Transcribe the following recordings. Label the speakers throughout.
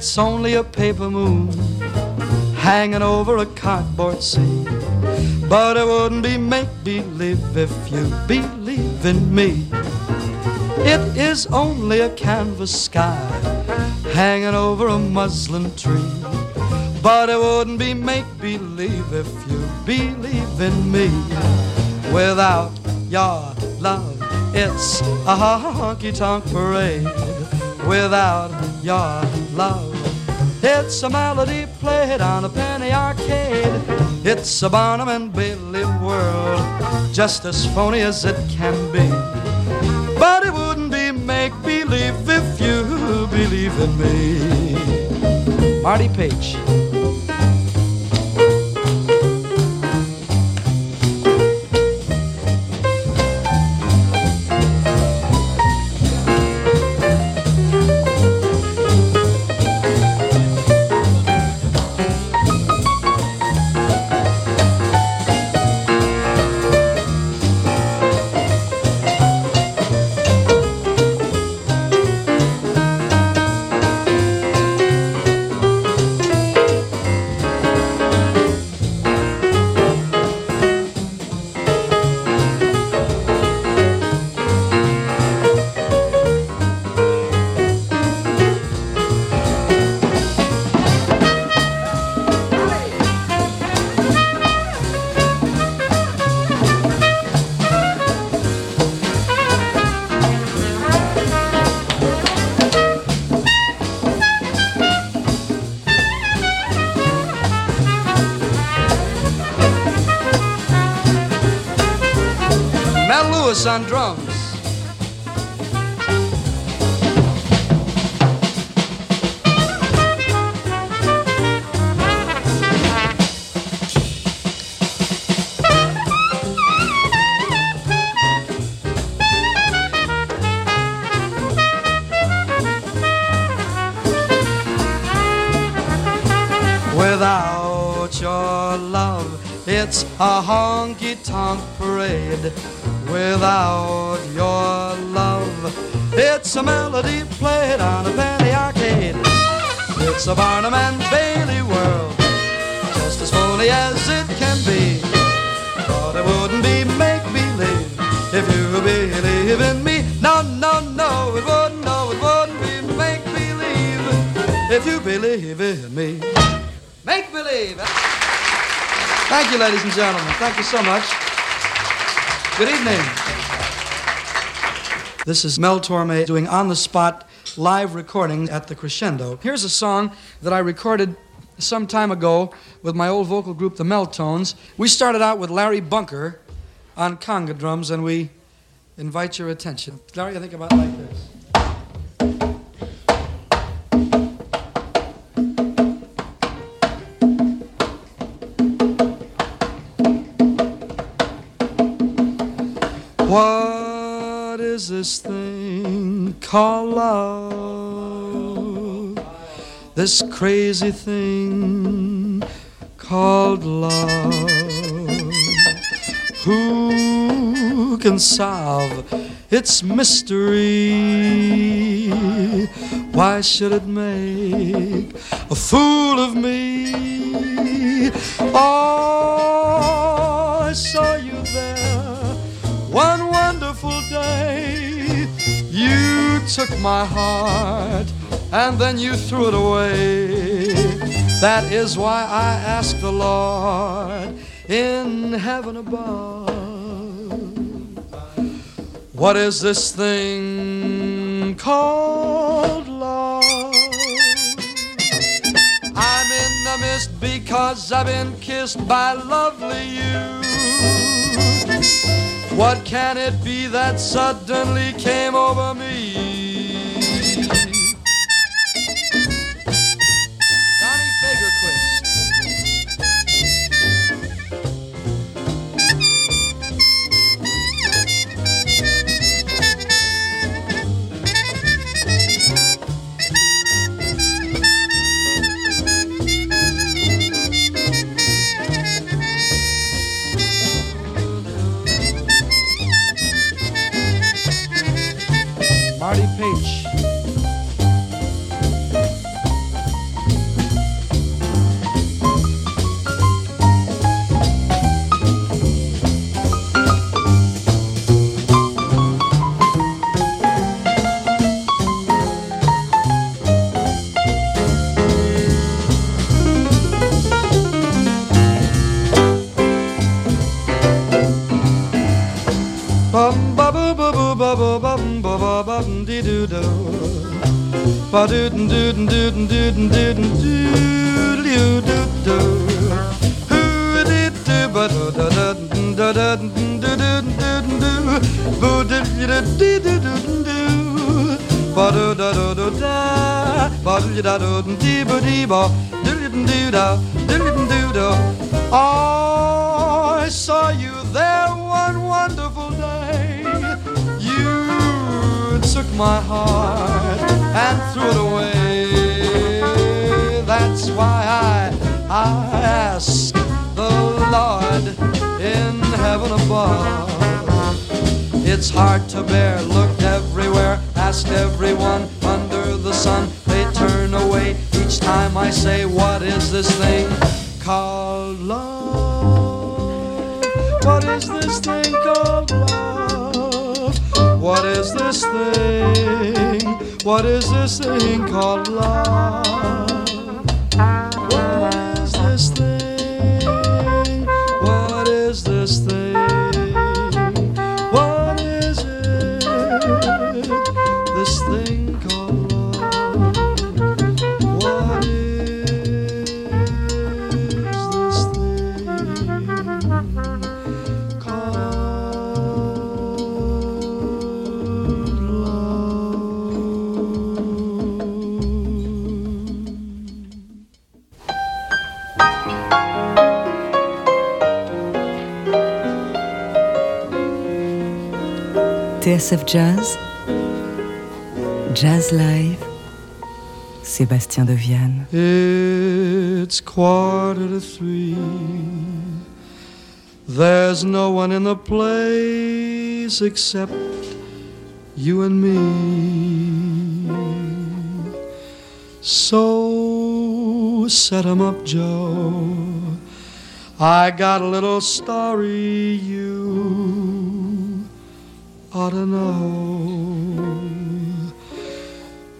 Speaker 1: It's only a paper moon hanging over a cardboard sea. But it wouldn't be make believe if you believe in me. It is only a canvas sky hanging over a muslin tree. But it wouldn't be make believe if you believe in me. Without your love, it's a honky tonk parade. Without your love, it's a melody played on a penny arcade. It's a Barnum and Bailey world, just as phony as it can be. But it wouldn't be make believe if you believe in me. Marty Paich. Lewis if you believe in me. Make believe. Eh? Thank you, ladies and gentlemen. Thank you so much. Good evening. This is Mel Torme doing on the spot live recording at the Crescendo. Here's a song that I recorded some time ago with my old vocal group, the Mel-Tones. We started out with Larry Bunker on conga drums, and we invite your attention. Larry, I think about like this. This thing called love? This crazy thing called love. Who can solve its mystery? Why should it make a fool of me? Oh, I saw you there one wonderful day. Took my heart and then you threw it away. That is why I ask the Lord in heaven above. What is this thing called love? I'm in the mist because I've been kissed by lovely you. What can it be that suddenly came over me? Da da da dee ba da doo da. I saw you there one wonderful day. You took my heart and threw it away. That's why I, I ask the Lord in heaven above. It's hard to bear, looked asked everyone under the sun. They turn away each time I say, What is this thing called love? What is this thing called love? What is this thing? What is this thing called love?
Speaker 2: TSF Jazz, Jazz Live, Sébastien Deviane.
Speaker 1: It's quarter to three. There's no one in the place except you and me. So set 'em up, Joe. I got a little story you ought to know.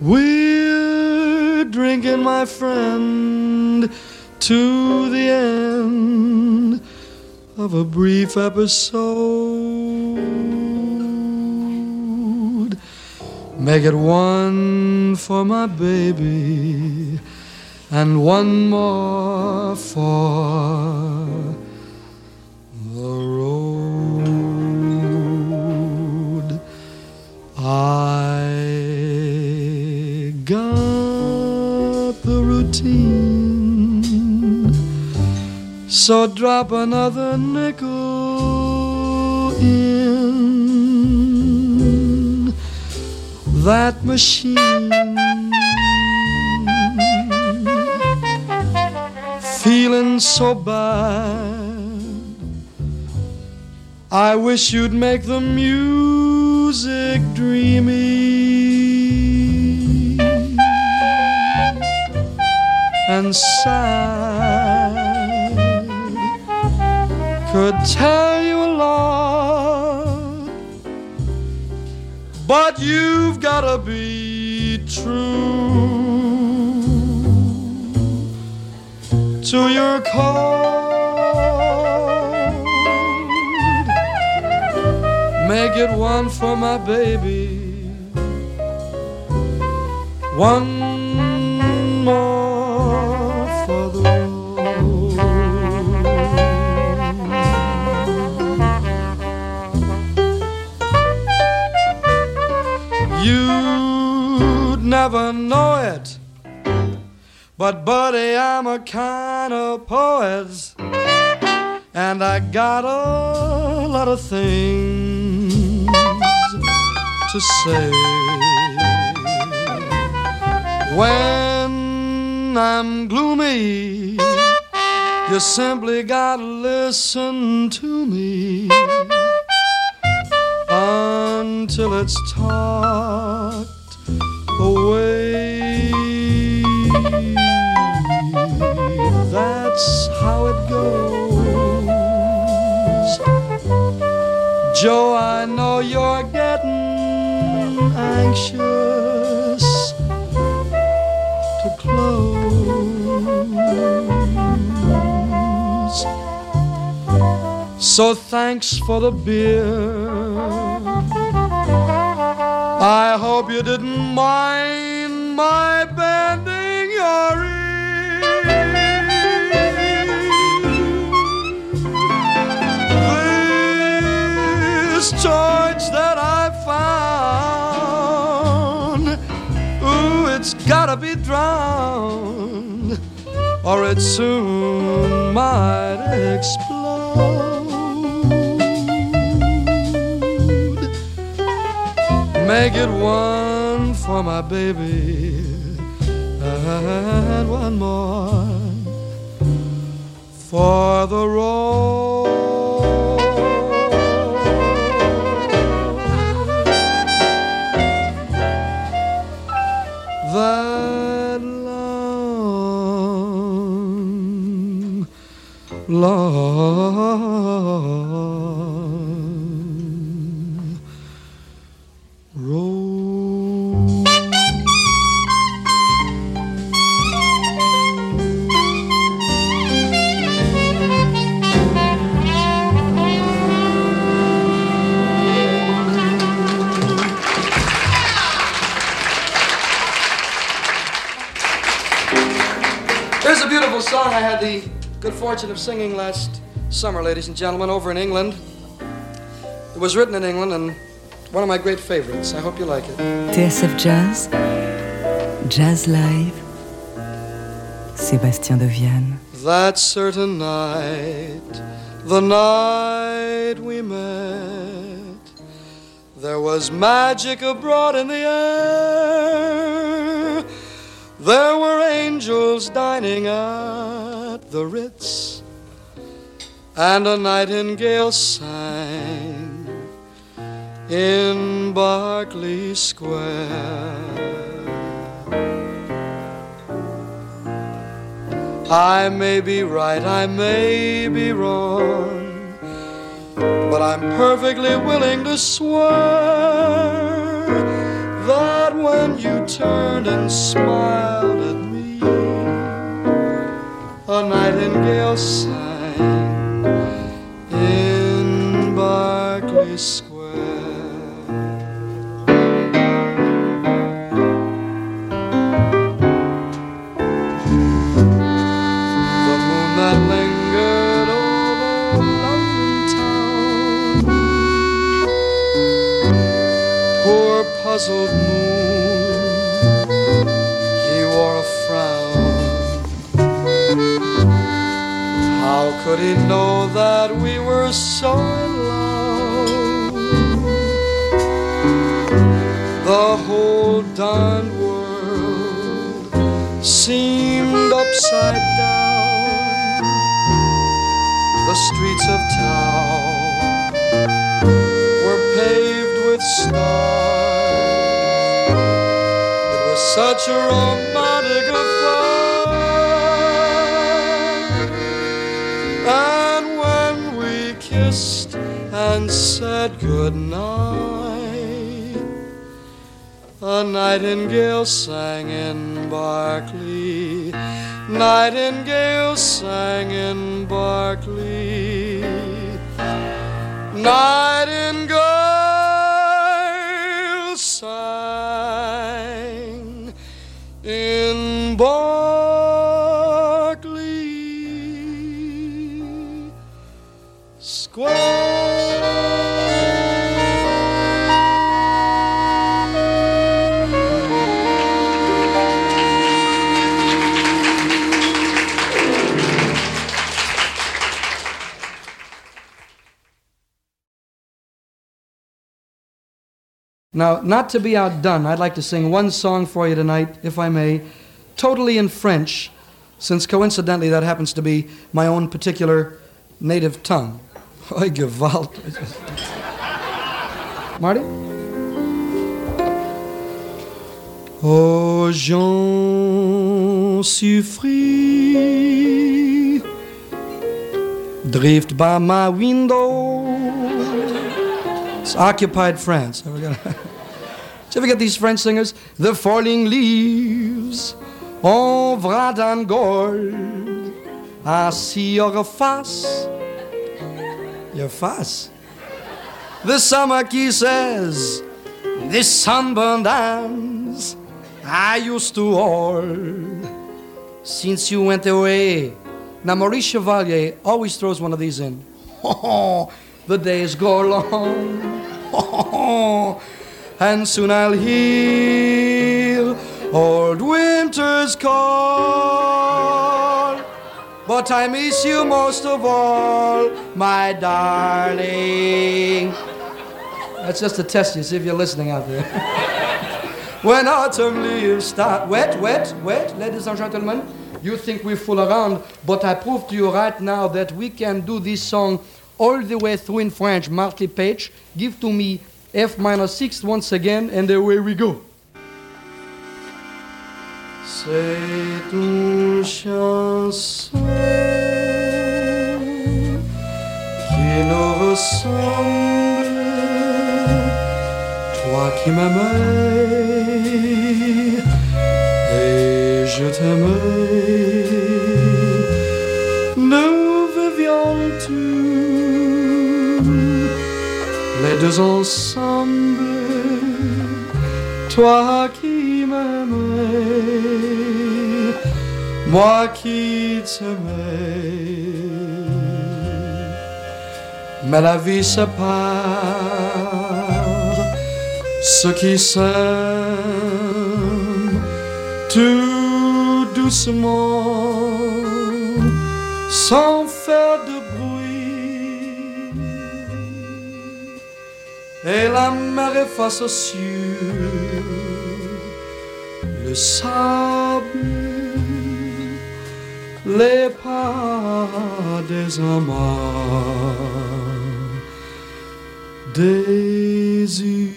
Speaker 1: We're drinking, my friend, to the end of a brief episode. Make it one for my baby and one more for the road. I got the routine, so drop another nickel in that machine. Feeling so bad. I wish you'd make the music dreamy and sad. Could tell you a lot, but you've gotta be true to your code. Make it one for my baby, one more for the road. You'd never know it. But, buddy, I'm a kind of poet, and I got a lot of things to say. When I'm gloomy, you simply gotta listen to me until it's talked away. That's how it goes. Joe, I know you're getting anxious So thanks for the beer I hope you didn't mind my bending your ear. This torch that I found, ooh, it's gotta be drowned, or it soon might explode. Make it one for my baby and one more for the road. Had the good fortune of singing last summer, ladies and gentlemen, over in England. It was written in England and one of my great favorites. I hope you like it.
Speaker 2: TSF Jazz, Jazz Live, Sébastien de Vienne.
Speaker 1: That certain night, the night we met, there was magic abroad in the air. There were angels dining at the Ritz, and a nightingale sang in Berkeley Square. I may be right, I may be wrong, but I'm perfectly willing to swear that when you turned and smiled a nightingale sang in Berkeley Square. The lingered over London town. Poor puzzled moon, could he know that we were so in love? The whole darned world seemed upside down. The streets of town were paved with stars. It was such a romantic said goodnight, a nightingale sang in Berkeley. Nightingale sang in Berkeley. Nightingale Now, not to be outdone, I'd like to sing one song for you tonight, if I may, totally in French, since coincidentally that happens to be my own particular native tongue. Oi, Gewalt. Marty? Oh, Jean Suffree, drift by my window. It's occupied France. Have we got- get these French singers? The falling leaves on en gold. I see your face. Your face? The summer says, This sunburned hands I used to hold since you went away. Now, Maurice Chevalier always throws one of these in. Oh, The days go long, and soon I'll heal old winter's call. But I miss you most of all, my darling. That's just to test you, see if you're listening out there. when autumn leaves start wet, wet, wet, ladies and gentlemen, you think we fool around, but I prove to you right now that we can do this song all the way through in French. Marty Paich, give to me F minor 6 once again, and away we go. C'est une chanson qui nous ressemble, toi qui m'aimais et je t'aimais. Deux ensemble, toi qui m'aimais, moi qui t'aimais. Mais la vie sépare ceux qui s'aiment tout doucement, sans faire de Et la mer efface aux cieux le sable, les pas des amants désunis.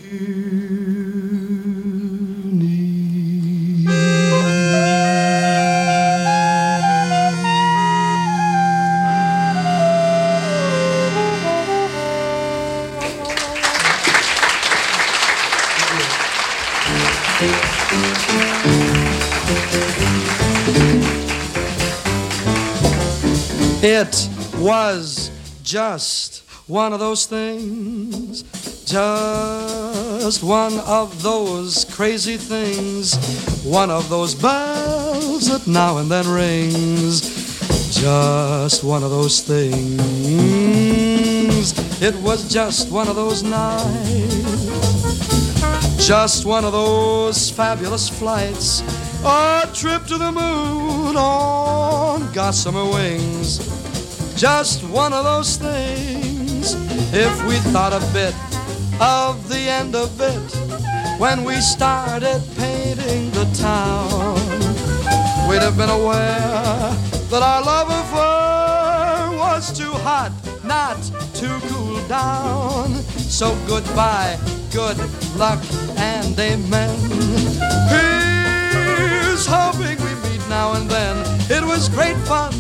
Speaker 1: It was just one of those things, just one of those crazy things, one of those bells that now and then rings, just one of those things. It was just one of those nights, just one of those fabulous flights, a trip to the moon on gossamer wings just one of those things. If we thought a bit of the end of it when we started painting the town, we'd have been aware that our love affair was too hot not to cool down. So goodbye, good luck, and amen. Here's hoping we meet now and then. It was great fun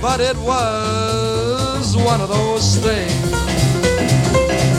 Speaker 1: but it was one of those things.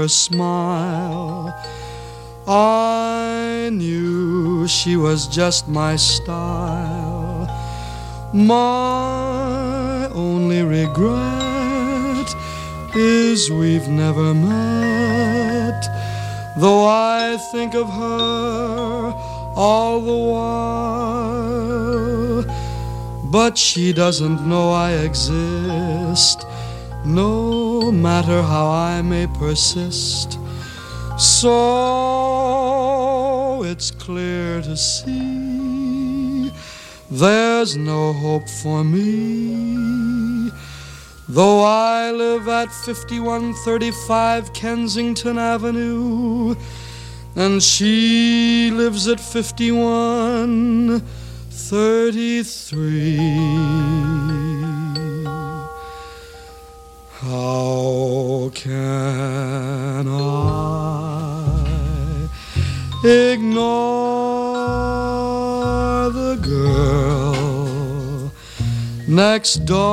Speaker 1: Her smile, I knew she was just my style. My only regret is we've never met. Though I think of her all the while, but she doesn't know I exist. No matter how I may persist. So it's clear to see there's no hope for me. Though I live at 5135 Kensington Avenue, and she lives at 5133. How can I ignore the girl next door?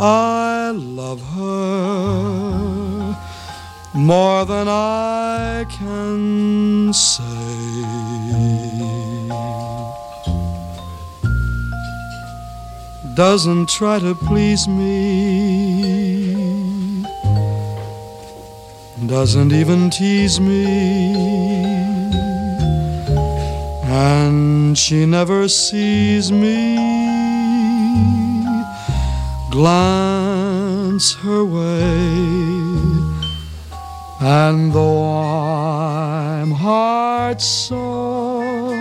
Speaker 1: I love her more than I can say. Doesn't try to please me, doesn't even tease me, and she never sees me. Glance her way. And though I'm heart sore,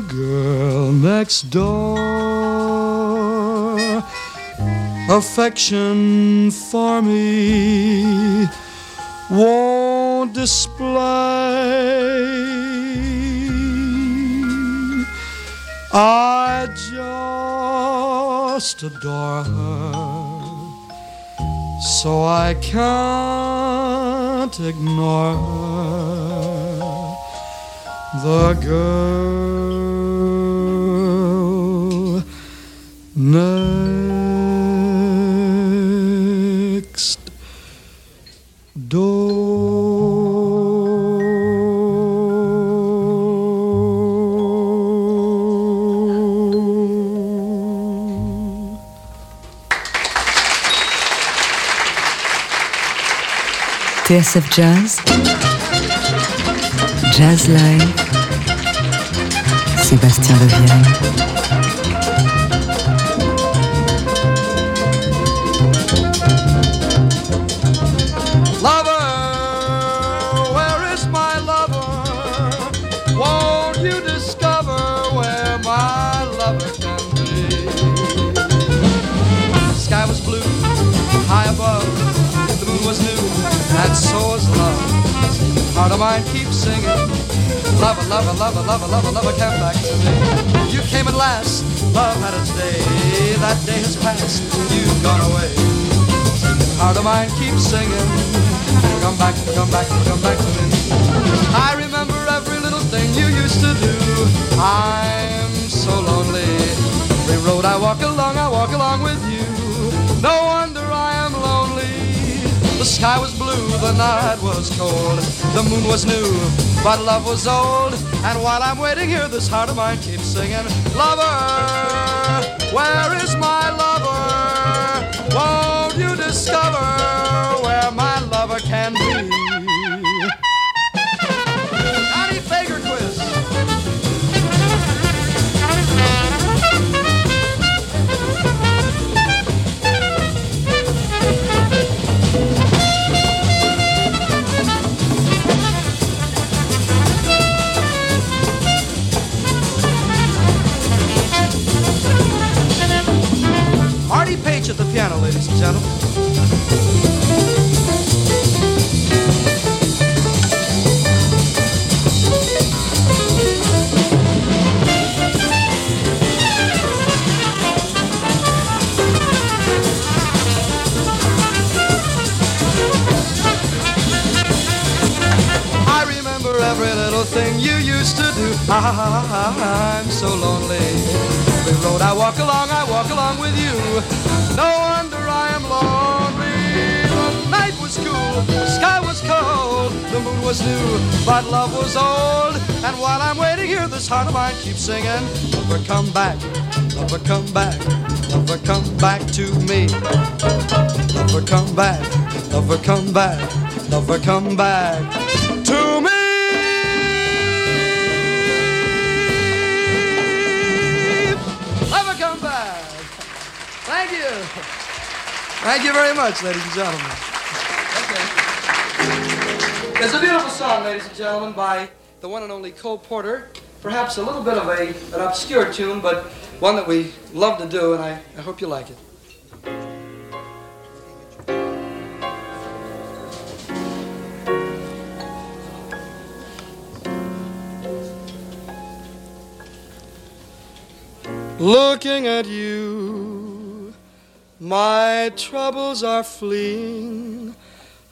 Speaker 1: the girl next door. Affection for me won't display. I just adore her so I can't ignore her the girl next door.
Speaker 2: TSF Jazz, Jazz Live, Sébastien Levienne.
Speaker 1: Lover, where is my lover? Won't you discover where my lover can be? The sky was blue, high above, the moon was new, and so was love. Heart of mine keeps singing. Lover, lover, lover, lover, lover, lover, come back to me. You came at last, love had its day. That day has passed, you've gone away. Heart of mine keeps singing. Come back, come back, come back to me. I remember every little thing you used to do. I'm so lonely. Every road I walk along, I walk along with The sky was blue, the night was cold. The moon was new, but love was old. And while I'm waiting here, this heart of mine keeps singing. Lover, where is my lover? Won't you discover where my lover can be? Paich at the piano, ladies and gentlemen. I remember every little thing you used to do. I'm so lonely. Every road I walk along, I walk along with you. No wonder I am lonely. The night was cool, the sky was cold, the moon was new, but love was old. And while I'm waiting here, this heart of mine keeps singing, Lover, come back, lover, come back, lover, come back to me. Lover, come back, lover, come back, lover, come back. Thank you very much, ladies and gentlemen. Okay. It's a beautiful song, ladies and gentlemen, by the one and only Cole Porter. Perhaps a little bit of a, an obscure tune, but one that we love to do, and I, I hope you like it. Looking at you, my troubles are fleeing.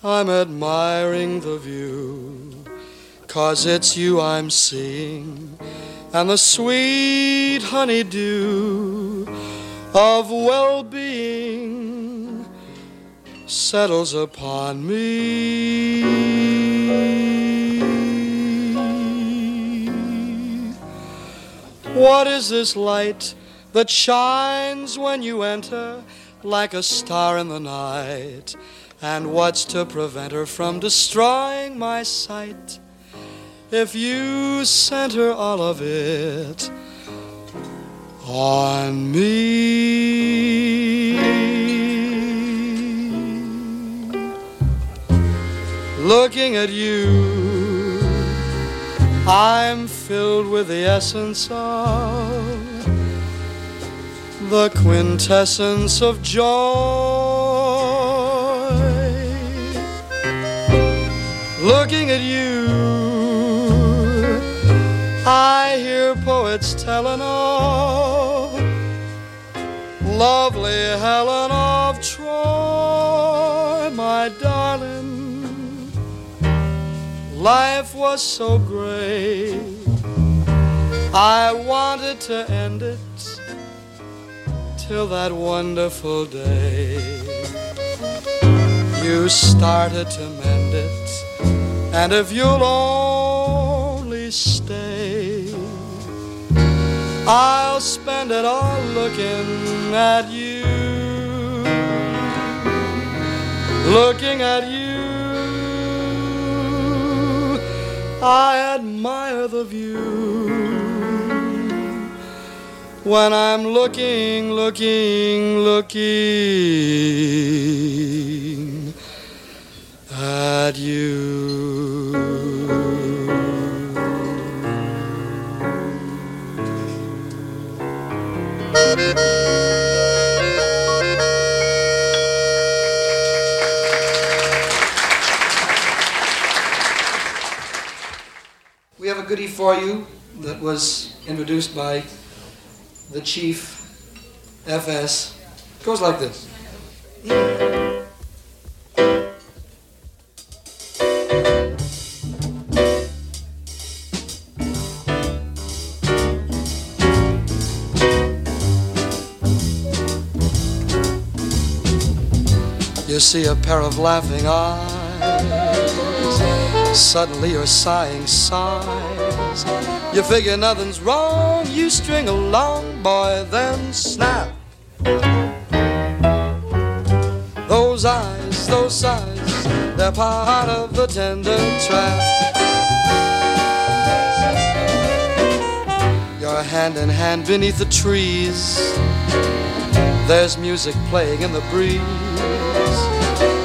Speaker 1: I'm admiring the view, cause it's you I'm seeing, and the sweet honeydew of well being settles upon me. What is this light that shines when you enter like a star in the night? And what's to prevent her from destroying my sight? If you center all of it on me. Looking at you, I'm filled with the essence of the quintessence of joy. Looking at you, I hear poets telling of lovely Helen of Troy, my darling. Life was so great, I wanted to end it till that wonderful day. You started to mend it, and if you'll only stay, I'll spend it all looking at you, looking at you. I admire the view when I'm looking, looking, looking at you. We have a goodie for you that was introduced by the Chief FS. It goes like this. You see a pair of laughing eyes. Suddenly you're sighing sighs. You figure nothing's wrong. You string along, boy, then snap. Those eyes, those sighs, they're part of the tender trap. You're hand in hand beneath the trees. There's music playing in the breeze.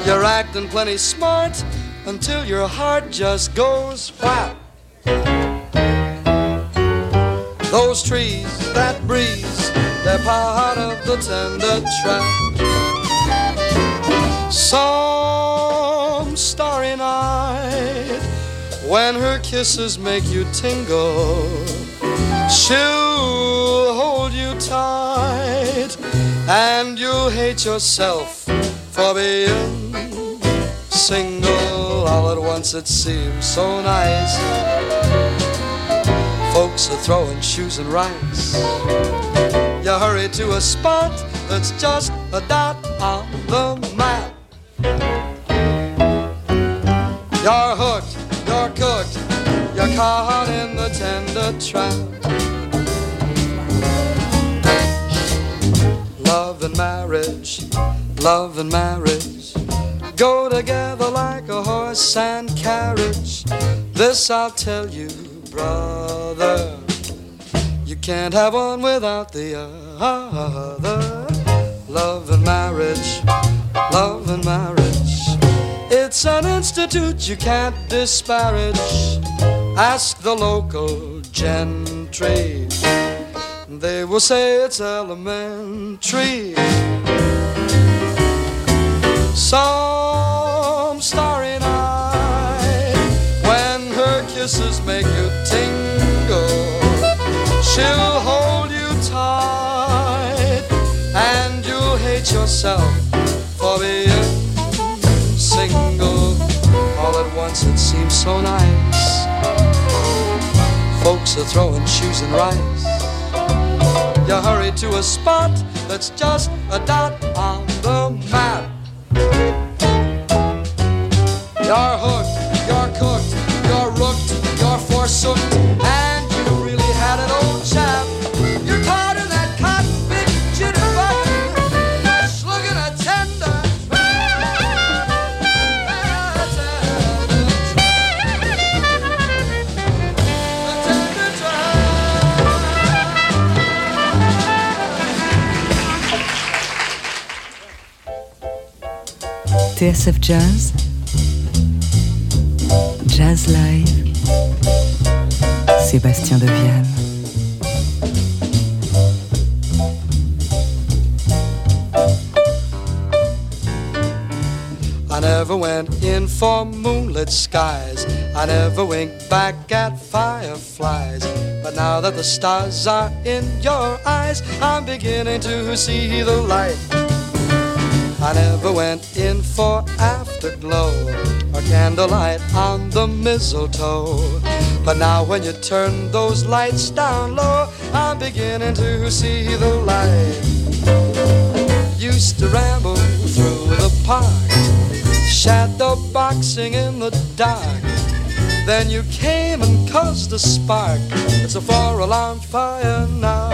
Speaker 1: You're acting plenty smart until your heart just goes whap. Those trees, that breeze, they're part of the tender trap. Some starry night, when her kisses make you tingle, she'll hold you tight, and you'll hate yourself for being single all at once. It seems so nice. Folks are throwing shoes and rice. You hurry to a spot that's just a dot on the map. You're hooked, you're cooked, you're caught in the tender trap. Love and marriage, love and marriage go together like a horse and carriage. This I'll tell you, brother. You can't have one without the other. Love and marriage, love and marriage. It's an institute you can't disparage. Ask the local gentry. They will say it's elementary. Some she'll hold you tight and you'll hate yourself for being single. All at once it seems so nice. Folks are throwing shoes and rice. You hurry to a spot that's just a dot on the map. You're
Speaker 2: TSF Jazz, Jazz Live, Sébastien Deviane.
Speaker 1: I never went in for moonlit skies. I never winked back at fireflies. But now that the stars are in your eyes, I'm beginning to see the light. I never went in for afterglow or candlelight on the mistletoe. But now when you turn those lights down low, I'm beginning to see the light. Used to ramble through the park, shadow boxing in the dark. Then you came and caused a spark. It's a four alarm fire now.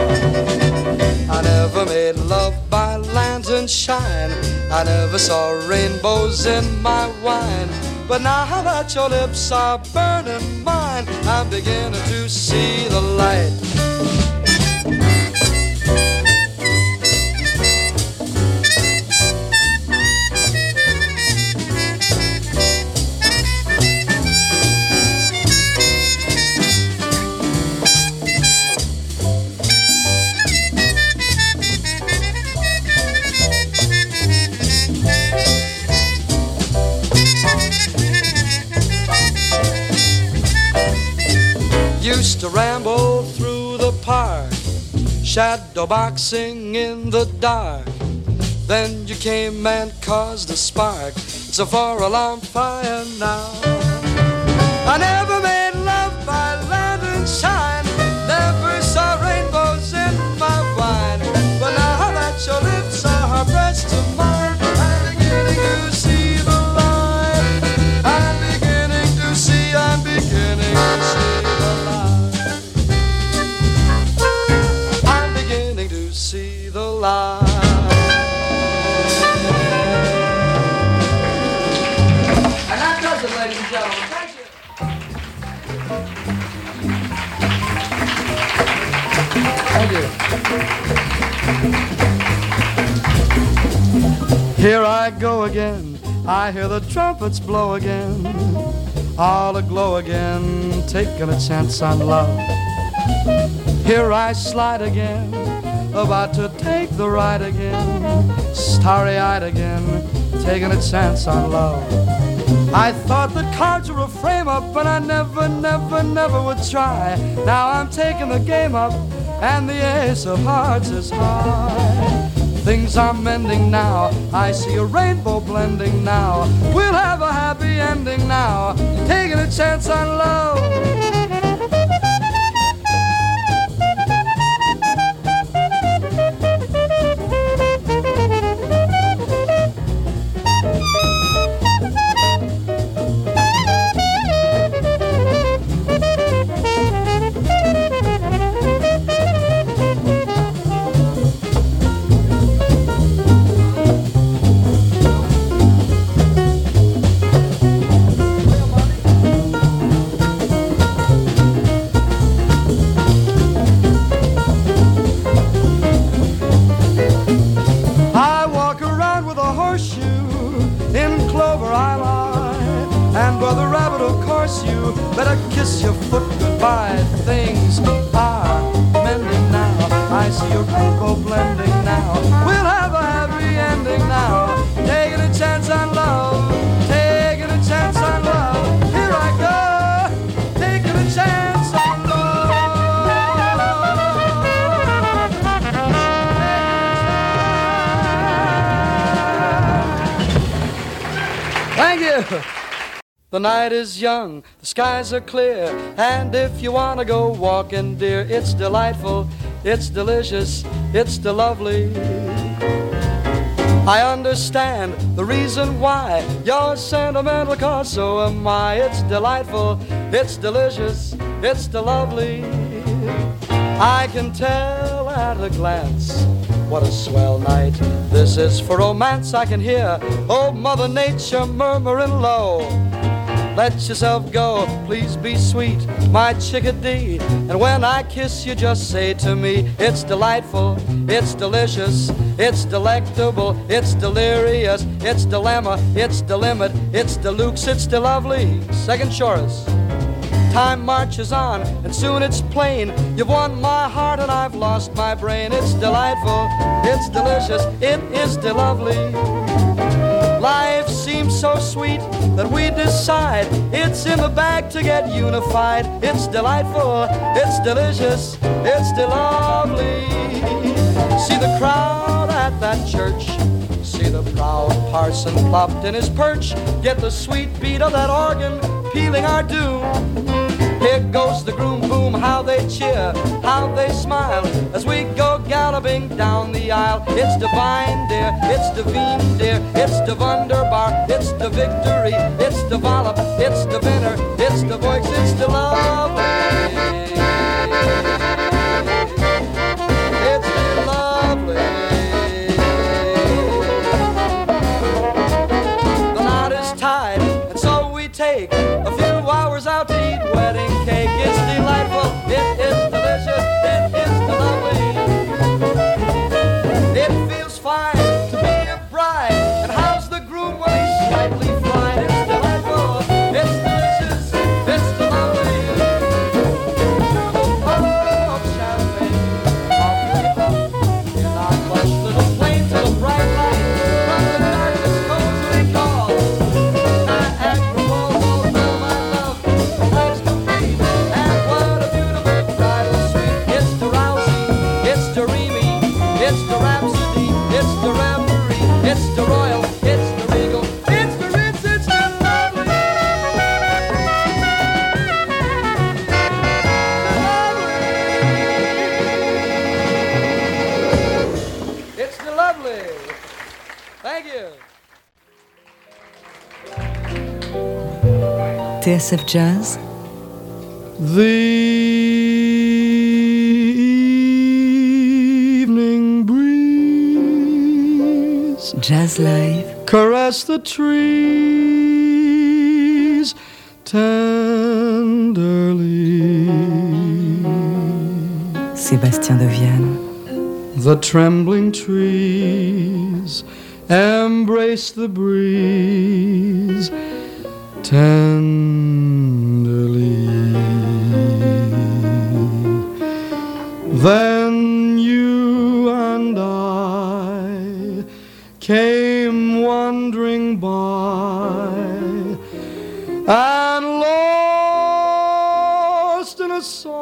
Speaker 1: I never made love by lantern shine. I never saw rainbows in my wine. But now that your lips are burning mine, I'm beginning to see the light. Shadow boxing in the dark. Then you came and caused a spark. It's a four alarm fire now. I never made go again. I hear the trumpets blow again. All aglow again, taking a chance on love. Here I slide again, about to take the ride again. Starry eyed again, taking a chance on love. I thought the cards were a frame up, and I never, never, never would try. Now I'm taking the game up, and the ace of hearts is high. Things are mending now. I see a rainbow blending now. We'll have a happy ending now. Taking a chance on love. Night is young, the skies are clear, and if you want to go walking, dear, it's delightful, it's delicious, it's the lovely. I understand the reason why you're sentimental, cause so am I. It's delightful, it's delicious, it's the lovely. I can tell at a glance what a swell night this is for romance. I can hear old Mother Nature murmuring low. Let yourself go, please be sweet, my chickadee. And when I kiss you, just say to me, it's delightful, it's delicious, it's delectable, it's delirious, it's dilemma, it's the limit, it's deluxe, it's the lovely. Second chorus. Time marches on, and soon it's plain. You've won my heart, and I've lost my brain. It's delightful, it's delicious, it is the lovely. Life seems so sweet that we decide it's in the bag to get unified. It's delightful, it's delicious, it's the lovely. See the crowd at that church. See the proud parson plopped in his perch. Get the sweet beat of that organ pealing our doom. Here goes the groom boom, how they cheer, how they smile as we go galloping down the aisle. It's divine, dear, it's divine, dear, it's the wunderbar, it's the victory, it's the wallop, it's the winner, it's the voice, it's the love.
Speaker 2: TSF Jazz,
Speaker 1: The evening breeze
Speaker 2: Jazz Live,
Speaker 1: caress the trees tenderly.
Speaker 2: Sébastien de Vienne,
Speaker 1: The trembling trees embrace the breeze Then you and I came wandering by and lost in a sigh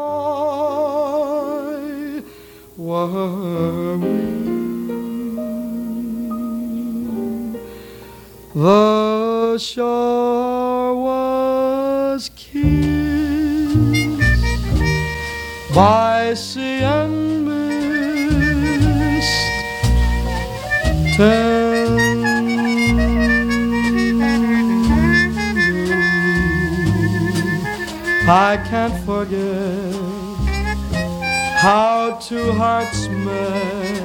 Speaker 1: were we. The shore by sea and mist. Tenderly. I can't forget how two hearts met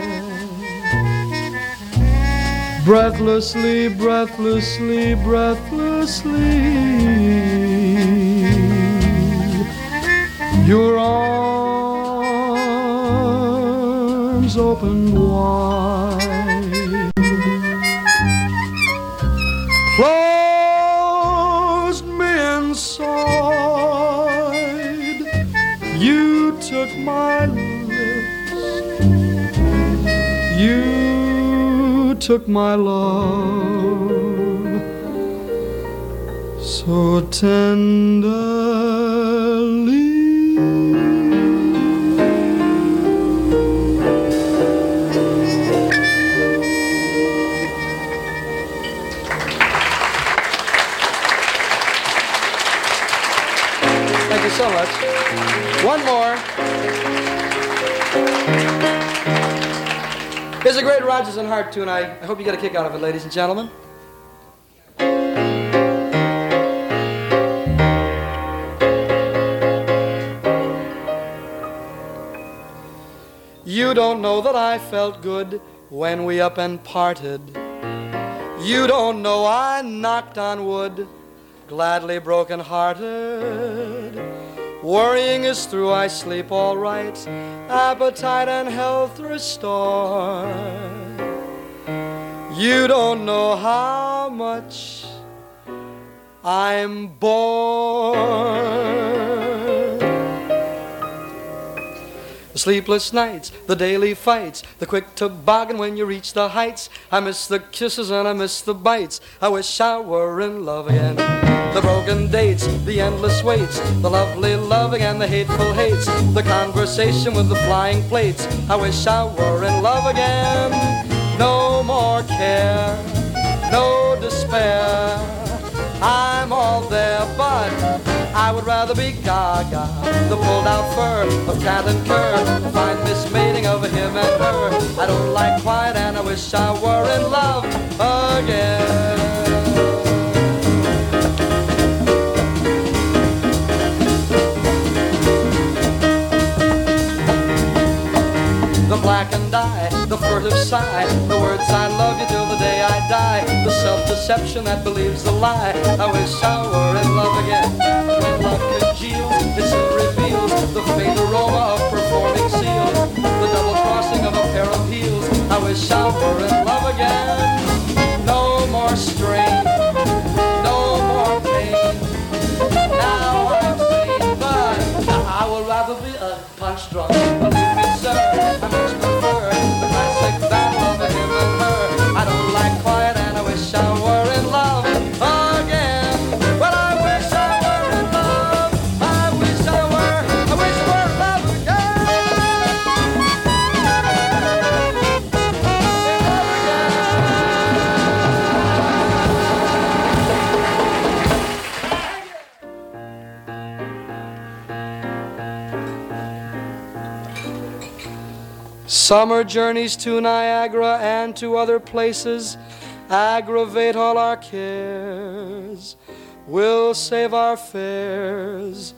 Speaker 1: breathlessly, breathlessly, breathlessly. Your arms opened wide. Closed me inside. You took my lips. You took my love. So tender. Rodgers and. I, I hope you get a kick out of it, ladies and gentlemen. You don't know that I felt good when we up and parted. You don't know I knocked on wood, gladly broken hearted. Worrying is through, I sleep all right, appetite and health restored. You don't know how much I'm bored. The sleepless nights, the daily fights, the quick toboggan when you reach the heights. I miss the kisses and I miss the bites. I wish I were in love again. The broken dates, the endless waits, the lovely loving and the hateful hates, the conversation with the flying plates. I wish I were in love again. No more care, no despair. I'm all there, but I would rather be Gaga, the pulled out fur of cat and cur, the fine mismating of him and her. I don't like quiet and I wish I were in love again. The furtive sigh, the words I love you till the day I die, the self-deception that believes the lie. I wish I were in love again. When love congeals, it soon reveals the faint aroma of performing seals, the double crossing of a pair of heels. I wish I were in love again. No more strain, Summer journeys to Niagara and to other places aggravate all our cares. We'll save our fares.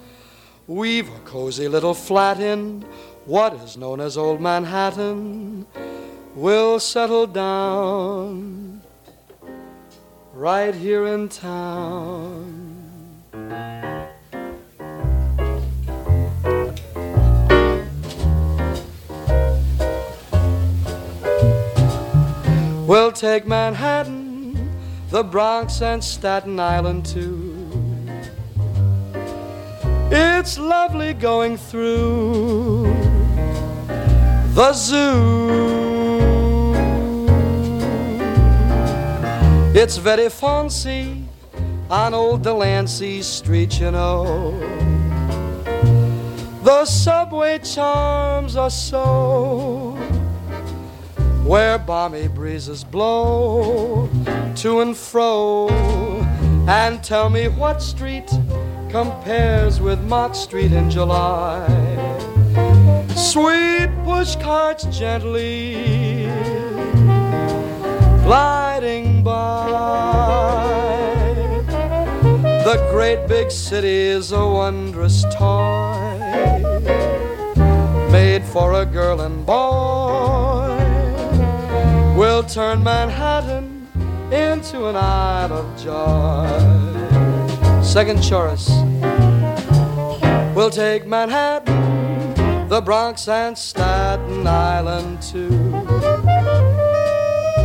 Speaker 1: We've a cozy little flat in what is known as Old Manhattan. We'll settle down right here in town. We'll take Manhattan, the Bronx, and Staten Island too. It's lovely going through the zoo. It's very fancy on old Delancey Street, you know. The subway charms us so where balmy breezes blow to and fro. And tell me what street compares with Mott Street in July. Sweet push carts gently gliding by. The great big city is a wondrous toy made for a girl and boy will turn Manhattan into an isle of joy. Second chorus. We'll take Manhattan, the Bronx, and Staten Island too.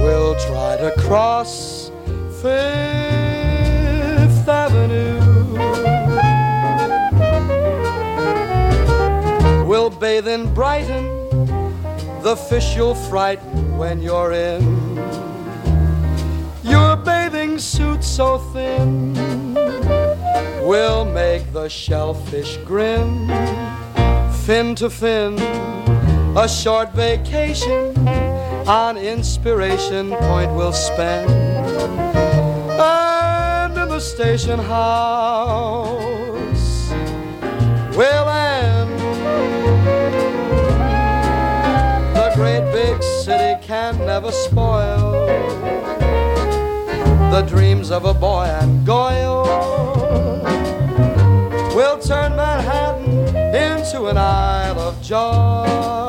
Speaker 1: We'll try to cross Fifth Avenue. We'll bathe in Brighton, the fish you'll frighten when you're in. Your bathing suit so thin will make the shellfish grin. Fin to fin, a short vacation on Inspiration Point we'll spend. And in the station house, we'll end. Big city can never spoil the dreams of a boy and. We'll turn Manhattan into an Isle of Joy.